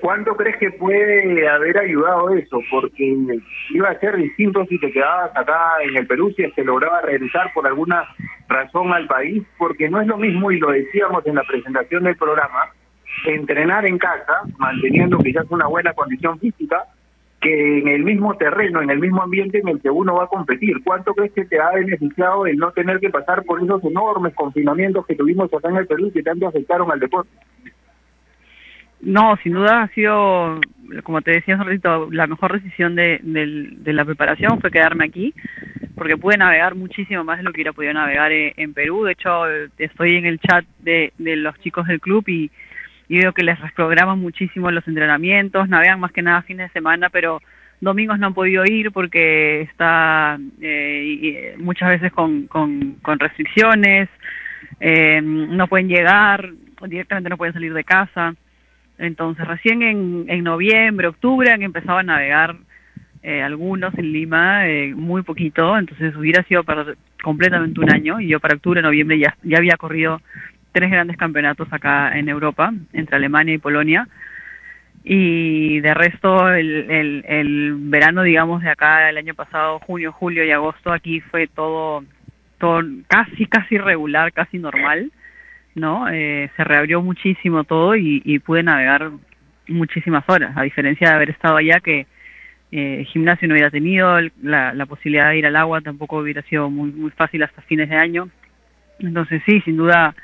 ¿Cuánto crees que puede haber ayudado eso? Porque iba a ser distinto si te quedabas acá en el Perú, si es que lograba regresar por alguna razón al país, porque no es lo mismo, y lo decíamos en la presentación del programa, entrenar en casa, manteniendo quizás una buena condición física, que en el mismo terreno, en el mismo ambiente en el que uno va a competir. ¿Cuánto crees que te ha beneficiado el no tener que pasar por esos enormes confinamientos que tuvimos acá en el Perú y que tanto afectaron al deporte? No, sin duda ha sido, como te decía hace ratito, la mejor decisión de, del- de la preparación fue quedarme aquí, porque pude navegar muchísimo más de lo que hubiera podido navegar en, en Perú. De hecho, eh, estoy en el chat de, de los chicos del club y, y veo que les reprograman muchísimo los entrenamientos, navegan más que nada fines de semana, pero domingos no han podido ir porque está eh, muchas veces con, con, con restricciones, eh, no pueden llegar, directamente no pueden salir de casa. Entonces, recién en, en noviembre, octubre han empezado a navegar eh, algunos en Lima, eh, muy poquito, entonces hubiera sido para completamente un año y yo para octubre, noviembre ya, ya había corrido tres grandes campeonatos acá en Europa, entre Alemania y Polonia. Y de resto, el, el, verano, digamos, de acá, el año pasado, junio, julio y agosto, aquí fue todo, todo casi, casi regular, casi normal. ¿no? Eh, se reabrió muchísimo todo y, y pude navegar muchísimas horas, a diferencia de haber estado allá que eh, gimnasio no hubiera tenido, la posibilidad de ir al agua tampoco hubiera sido muy, muy fácil hasta fines de año. Entonces sí, sin duda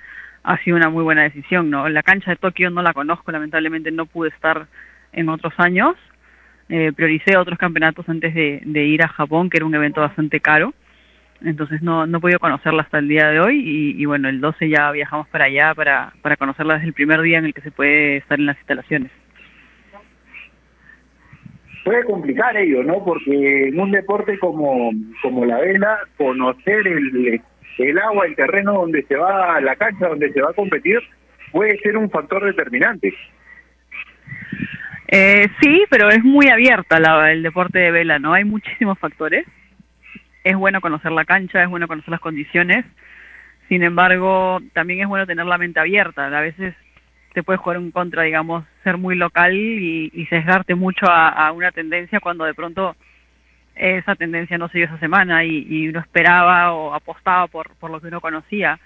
ha sido una muy buena decisión, ¿no? La cancha de Tokio no la conozco, lamentablemente no pude estar en otros años. Eh, prioricé otros campeonatos antes de, ir a Japón, que era un evento bastante caro entonces no, no he podido conocerla hasta el día de hoy y, y bueno, el 12 ya viajamos para allá para, para conocerla desde el primer día en el que se puede estar en las instalaciones. puede complicar ello, ¿no? Porque en un deporte como, como la vela, conocer el, el agua, el terreno donde se va, la cancha donde se va a competir, puede ser un factor determinante. Eh, sí, pero es muy abierta la, el deporte de vela, ¿no? Hay muchísimos factores. Es bueno conocer la cancha, es bueno conocer las condiciones. Sin embargo, también es bueno tener la mente abierta. A veces te puede jugar en contra, digamos, ser muy local y, y sesgarte mucho a una tendencia cuando de pronto esa tendencia no se dio esa semana y, y uno esperaba o apostaba por, por lo que uno conocía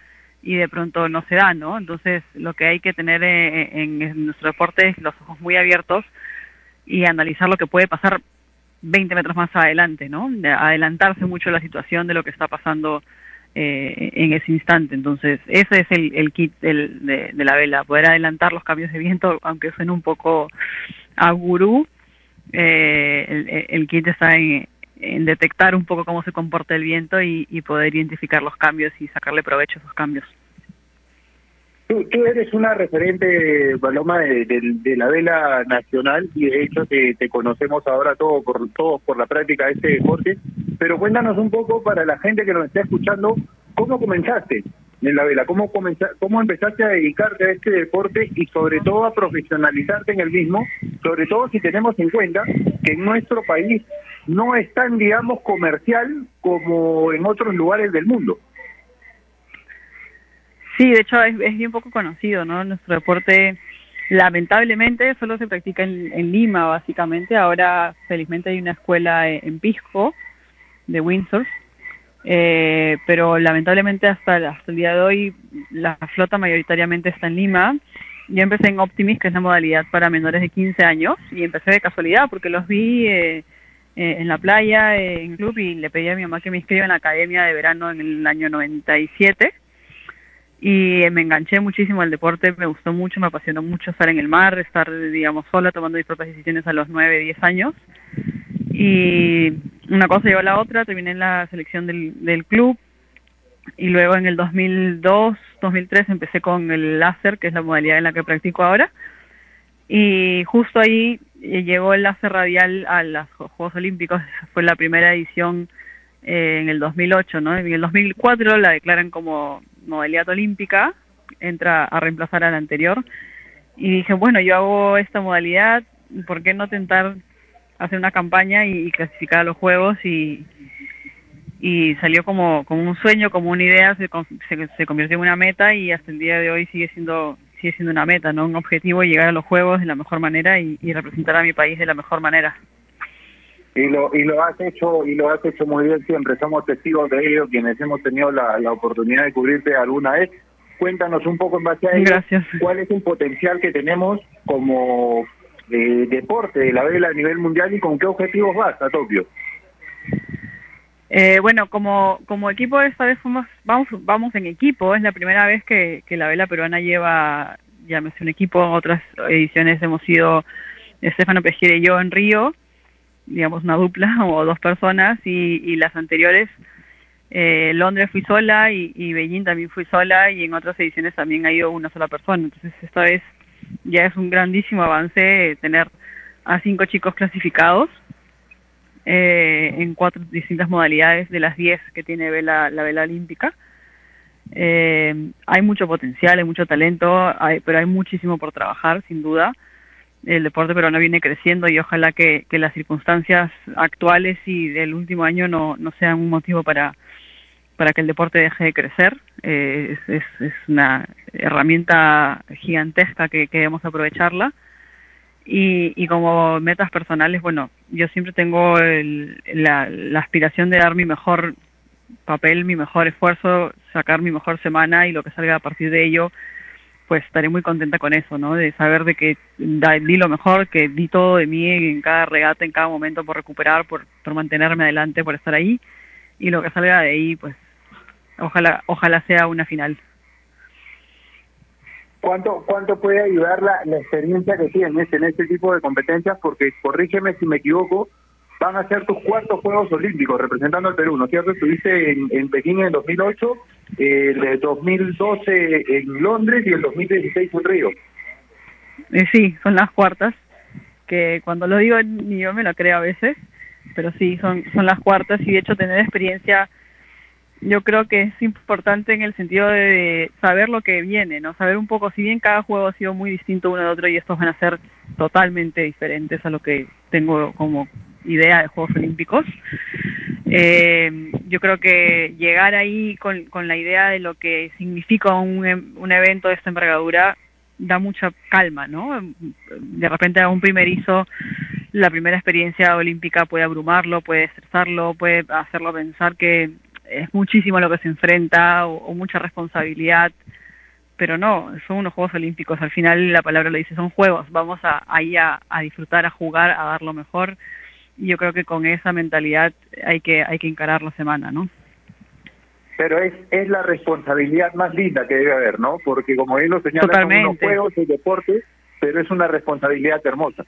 y de pronto no se da, ¿no? Entonces, lo que hay que tener eh, en, en nuestro deporte es los ojos muy abiertos y analizar lo que puede pasar 20 metros más adelante, ¿no? De adelantarse mucho la situación de lo que está pasando eh, en ese instante. Entonces, ese es el, el kit del, de, de la vela, poder adelantar los cambios de viento, aunque suene un poco a gurú, eh, el, el kit está en, en detectar un poco cómo se comporta el viento y, y poder identificar los cambios y sacarle provecho a esos cambios. Tú, tú eres una referente, Paloma, de, la vela nacional y de hecho te, conocemos ahora todo por, todos por la práctica de este deporte. Pero cuéntanos un poco para la gente que nos está escuchando, ¿cómo comenzaste en la vela? ¿Cómo, comenza- cómo empezaste a dedicarte a este deporte y sobre todo a profesionalizarte en el mismo? Sobre todo si tenemos en cuenta que en nuestro país no es tan, digamos, comercial como en otros lugares del mundo. Sí, de hecho es, es bien poco conocido, ¿no? Nuestro deporte lamentablemente solo se practica en, en Lima, básicamente. Ahora, felizmente, hay una escuela en, en Pisco, de Windsor, eh, pero lamentablemente hasta, hasta el día de hoy la flota mayoritariamente está en Lima yo empecé en Optimis, que es la modalidad para menores de 15 años, y empecé de casualidad porque los vi eh, eh, en la playa, eh, en club, y le pedí a mi mamá que me inscriba en la academia de verano en el año 97. Y me enganché muchísimo al deporte, me gustó mucho, me apasionó mucho estar en el mar, estar, digamos, sola tomando mis propias decisiones a los 9, 10 años. Y una cosa llevó a la otra, terminé en la selección del, del club, y luego en el 2002, 2003 empecé con el láser, que es la modalidad en la que practico ahora. Y justo ahí eh, llegó el láser radial a los Juegos Olímpicos, fue la primera edición eh, en el 2008, ¿no? En el 2004 la declaran como modalidad olímpica, entra a reemplazar a la anterior. Y dije, bueno, yo hago esta modalidad, ¿por qué no tentar hacer una campaña y, y clasificar a los Juegos y, y salió como, como un sueño, como una idea, se, se, se convirtió en una meta y hasta el día de hoy sigue siendo sigue siendo una meta, no un objetivo llegar a los juegos de la mejor manera y, y representar a mi país de la mejor manera. Y lo, y lo has hecho y lo has hecho muy bien siempre. Somos testigos de ello, quienes hemos tenido la, la oportunidad de cubrirte alguna vez. Cuéntanos un poco en base a ello. Gracias. ¿Cuál es el potencial que tenemos como eh, deporte de la vela a nivel mundial y con qué objetivos vas a Tokio? Eh, bueno, como, como equipo esta vez fuimos, vamos, vamos en equipo, es la primera vez que, que la vela peruana lleva, llámese un equipo, otras ediciones hemos sido Estefano Pejere y yo en Río, digamos una dupla o dos personas, y, y las anteriores, eh, Londres fui sola y, y Beijing también fui sola, y en otras ediciones también ha ido una sola persona, entonces esta vez ya es un grandísimo avance eh, tener a cinco chicos clasificados eh, en cuatro distintas modalidades de las 10 que tiene vela, la vela olímpica. Eh, hay mucho potencial, hay mucho talento, hay- pero hay muchísimo por trabajar, sin duda. El deporte peruano viene creciendo y ojalá que, las circunstancias actuales y del último año no, no sean un motivo para, para que el deporte deje de crecer. Eh, es, es, es una herramienta gigantesca que que debemos aprovecharla. Y, y como metas personales, bueno, yo siempre tengo el- la, la aspiración de dar mi mejor papel, mi mejor esfuerzo, sacar mi mejor semana y lo que salga a partir de ello, pues estaré muy contenta con eso, ¿no? De saber de que da- di lo mejor, que di todo de mí en cada regata, en cada momento por recuperar, por, por mantenerme adelante, por estar ahí y lo que salga de ahí, pues ojalá ojalá sea una final. ¿Cuánto, ¿Cuánto puede ayudar la, experiencia que tienes en este tipo de competencias? Porque, corrígeme si me equivoco, van a ser tus cuartos Juegos Olímpicos representando al Perú, ¿no es cierto? Estuviste en, en Pekín en el 2008, el 2012 en Londres y el 2016 en Río. Eh, sí, son las cuartas, que cuando lo digo ni yo me lo creo a veces, pero sí, son, son las cuartas y de hecho tener experiencia yo creo que es importante en el sentido de saber lo que viene, ¿no? Saber un poco, si bien cada juego ha sido muy distinto uno de otro y estos van a ser totalmente diferentes a lo que tengo como idea de Juegos Olímpicos, eh, yo creo que llegar ahí con, con la idea de lo que significa un, un evento de esta envergadura da mucha calma, ¿no? De repente a un primerizo la primera experiencia olímpica puede abrumarlo, puede estresarlo, puede hacerlo pensar que es muchísimo lo que se enfrenta o, o mucha responsabilidad, pero no, son unos Juegos Olímpicos, al final la palabra lo dice, son juegos, vamos a, ahí a, a disfrutar, a jugar, a dar lo mejor, y yo creo que con esa mentalidad hay que, hay que encarar la semana, ¿no? Pero es, es la responsabilidad más linda que debe haber, ¿no? Porque como bien lo señalan, son unos juegos de deporte, pero es una responsabilidad hermosa.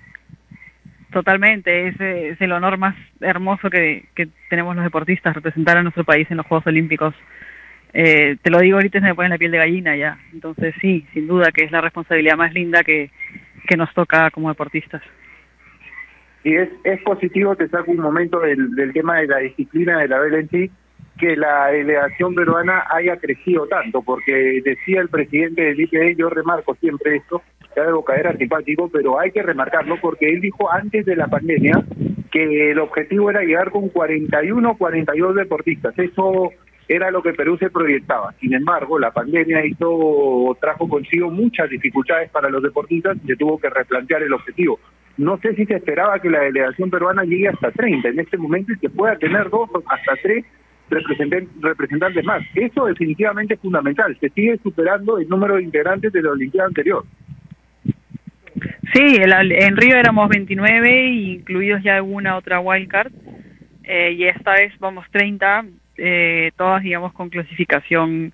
Totalmente, es, es el honor más hermoso que, tenemos los deportistas, representar a nuestro país en los Juegos Olímpicos. Eh, te lo digo ahorita se me pone la piel de gallina ya. Entonces sí, sin duda que es la responsabilidad más linda que, que nos toca como deportistas. Y es, es positivo, te saco un momento del, tema de la disciplina de la sí, que la delegación peruana haya crecido tanto, porque decía el presidente del IPD, yo remarco siempre esto, que algo caer antipático, pero hay que remarcarlo porque él dijo antes de la pandemia que el objetivo era llegar con 41 42 deportistas. Eso era lo que Perú se proyectaba. Sin embargo, la pandemia hizo trajo consigo muchas dificultades para los deportistas y se tuvo que replantear el objetivo. No sé si se esperaba que la delegación peruana llegue hasta 30 en este momento y que pueda tener dos o hasta tres representantes más. Eso definitivamente es fundamental. Se sigue superando el número de integrantes de la Olimpiada anterior. Sí, el- en Río éramos 29, incluidos ya una otra wildcard, eh, y esta vez vamos 30, eh, todas digamos con clasificación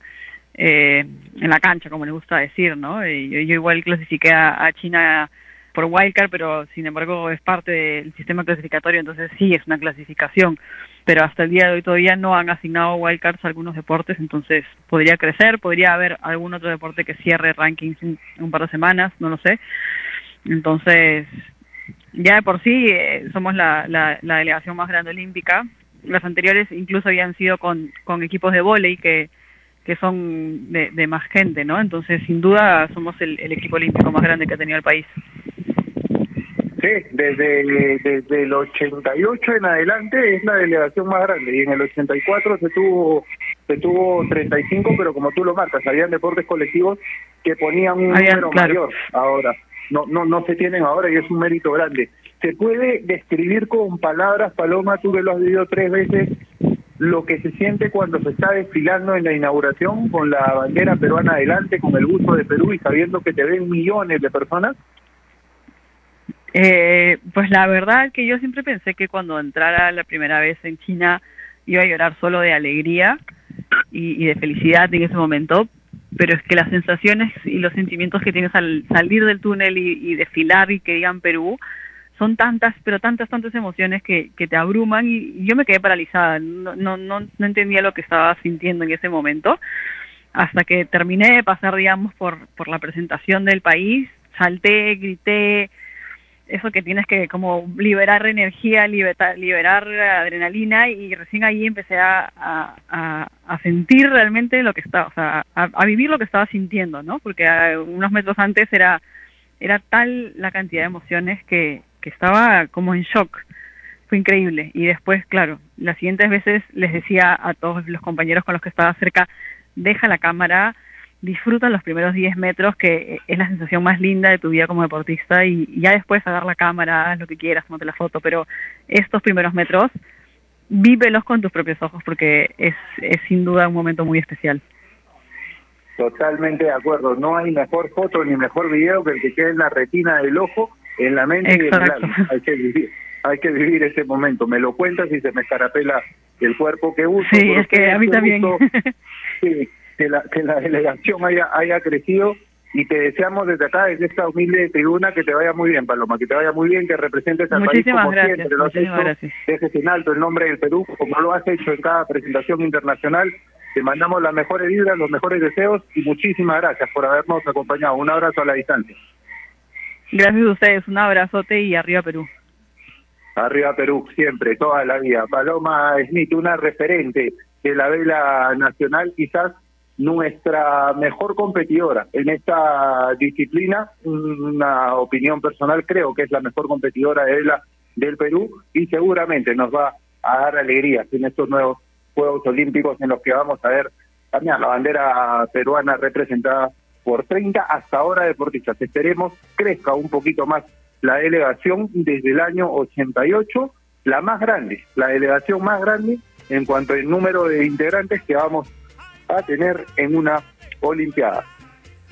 eh, en la cancha, como les gusta decir, ¿no? Eh, yo, yo igual clasifiqué a, a China por wildcard, pero sin embargo es parte del sistema clasificatorio, entonces sí es una clasificación, pero hasta el día de hoy todavía no han asignado wildcards a algunos deportes, entonces podría crecer, podría haber algún otro deporte que cierre rankings en un par de semanas, no lo sé. Entonces, ya de por sí eh, somos la, la, la delegación más grande olímpica. Las anteriores incluso habían sido con, con equipos de vóley que, que son de, de más gente, ¿no? Entonces, sin duda, somos el, el equipo olímpico más grande que ha tenido el país. Sí, desde, desde el 88 en adelante es la delegación más grande y en el 84 se tuvo se tuvo 35, pero como tú lo marcas, habían deportes colectivos que ponían un Habían, número claro. mayor ahora. No, no, no se tienen ahora y es un mérito grande. ¿Se puede describir con palabras, Paloma, tú que lo has vivido tres veces, lo que se siente cuando se está desfilando en la inauguración con la bandera peruana adelante, con el busto de Perú y sabiendo que te ven millones de personas? Eh, pues la verdad que yo siempre pensé que cuando entrara la primera vez en China iba a llorar solo de alegría y de felicidad en ese momento, pero es que las sensaciones y los sentimientos que tienes al salir del túnel y, desfilar y que digan Perú son tantas, pero tantas, tantas emociones que, te abruman y, y yo me quedé paralizada, no, no, no, no entendía lo que estaba sintiendo en ese momento hasta que terminé de pasar, digamos, por, por la presentación del país, salté, grité, eso que tienes que como liberar energía, liberar, liberar adrenalina y recién ahí empecé a, a, a- sentir realmente lo que estaba, o sea, a, a vivir lo que estaba sintiendo, ¿no? Porque ah, unos metros antes era, era tal la cantidad de emociones que, que estaba como en shock. Fue increíble. Y después, claro, las siguientes veces les decía a todos los compañeros con los que estaba cerca, deja la cámara, disfruta los primeros 10 metros, que es la sensación más linda de tu vida como deportista, y, y ya después agarra la cámara, haz lo que quieras, monte la foto, pero estos primeros metros, vívelos con tus propios ojos, porque es, es sin duda un momento muy especial. Totalmente de acuerdo. No hay mejor foto ni mejor video que el que quede en la retina del ojo, en la mente y en el Exacto. alma. Hay que vivir, hay que vivir ese momento. Me lo cuentas y se me escarapela el cuerpo que uso. Sí, es que a mí también. sí, que la, que la delegación haya, haya crecido y te deseamos desde acá, desde esta humilde tribuna, que te vaya muy bien, Paloma, que te vaya muy bien, que representes al Muchísimas país como gracias, siempre lo has hecho, gracias. dejes en alto el nombre del Perú, como lo has hecho en cada presentación internacional. Te mandamos las mejores vibras, los mejores deseos y muchísimas gracias por habernos acompañado. Un abrazo a la distancia. Gracias a ustedes, un abrazote y arriba Perú. Arriba Perú, siempre, toda la vida. Paloma Smith, una referente de la vela nacional, quizás nuestra mejor competidora en esta disciplina, una opinión personal, creo que es la mejor competidora de vela del Perú y seguramente nos va a dar alegrías en estos nuevos Juegos Olímpicos en los que vamos a ver también la bandera peruana representada por 30 hasta ahora deportistas. Esperemos crezca un poquito más la delegación desde el año 88, la más grande, la delegación más grande en cuanto al número de integrantes que vamos a tener en una Olimpiada.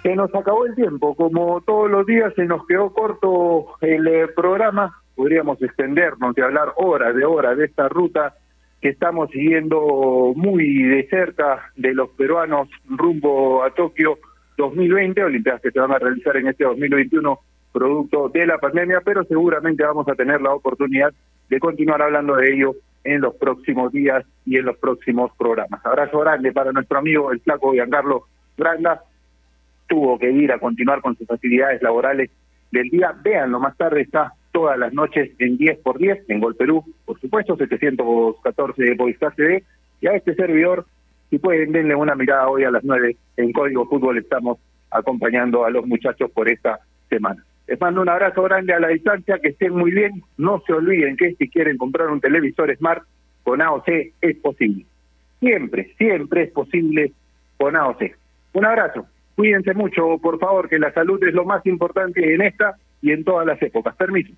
Se nos acabó el tiempo, como todos los días se nos quedó corto el eh, programa, podríamos extendernos y hablar horas de horas de esta ruta que estamos siguiendo muy de cerca de los peruanos rumbo a Tokio 2020, Olimpiadas que se van a realizar en este 2021 producto de la pandemia, pero seguramente vamos a tener la oportunidad de continuar hablando de ello en los próximos días y en los próximos programas. Abrazo grande para nuestro amigo el flaco Giancarlo Granda, tuvo que ir a continuar con sus actividades laborales del día. Véanlo, más tarde está todas las noches en 10 por 10 en Gol Perú, por supuesto, 714 de Movistar TV. Y a este servidor, si pueden, denle una mirada hoy a las 9 en Código Fútbol. Estamos acompañando a los muchachos por esta semana. Les mando un abrazo grande a la distancia, que estén muy bien. No se olviden que si quieren comprar un televisor Smart con AOC es posible. Siempre, siempre es posible con AOC. Un abrazo. Cuídense mucho, por favor, que la salud es lo más importante en esta y en todas las épocas. Permiso.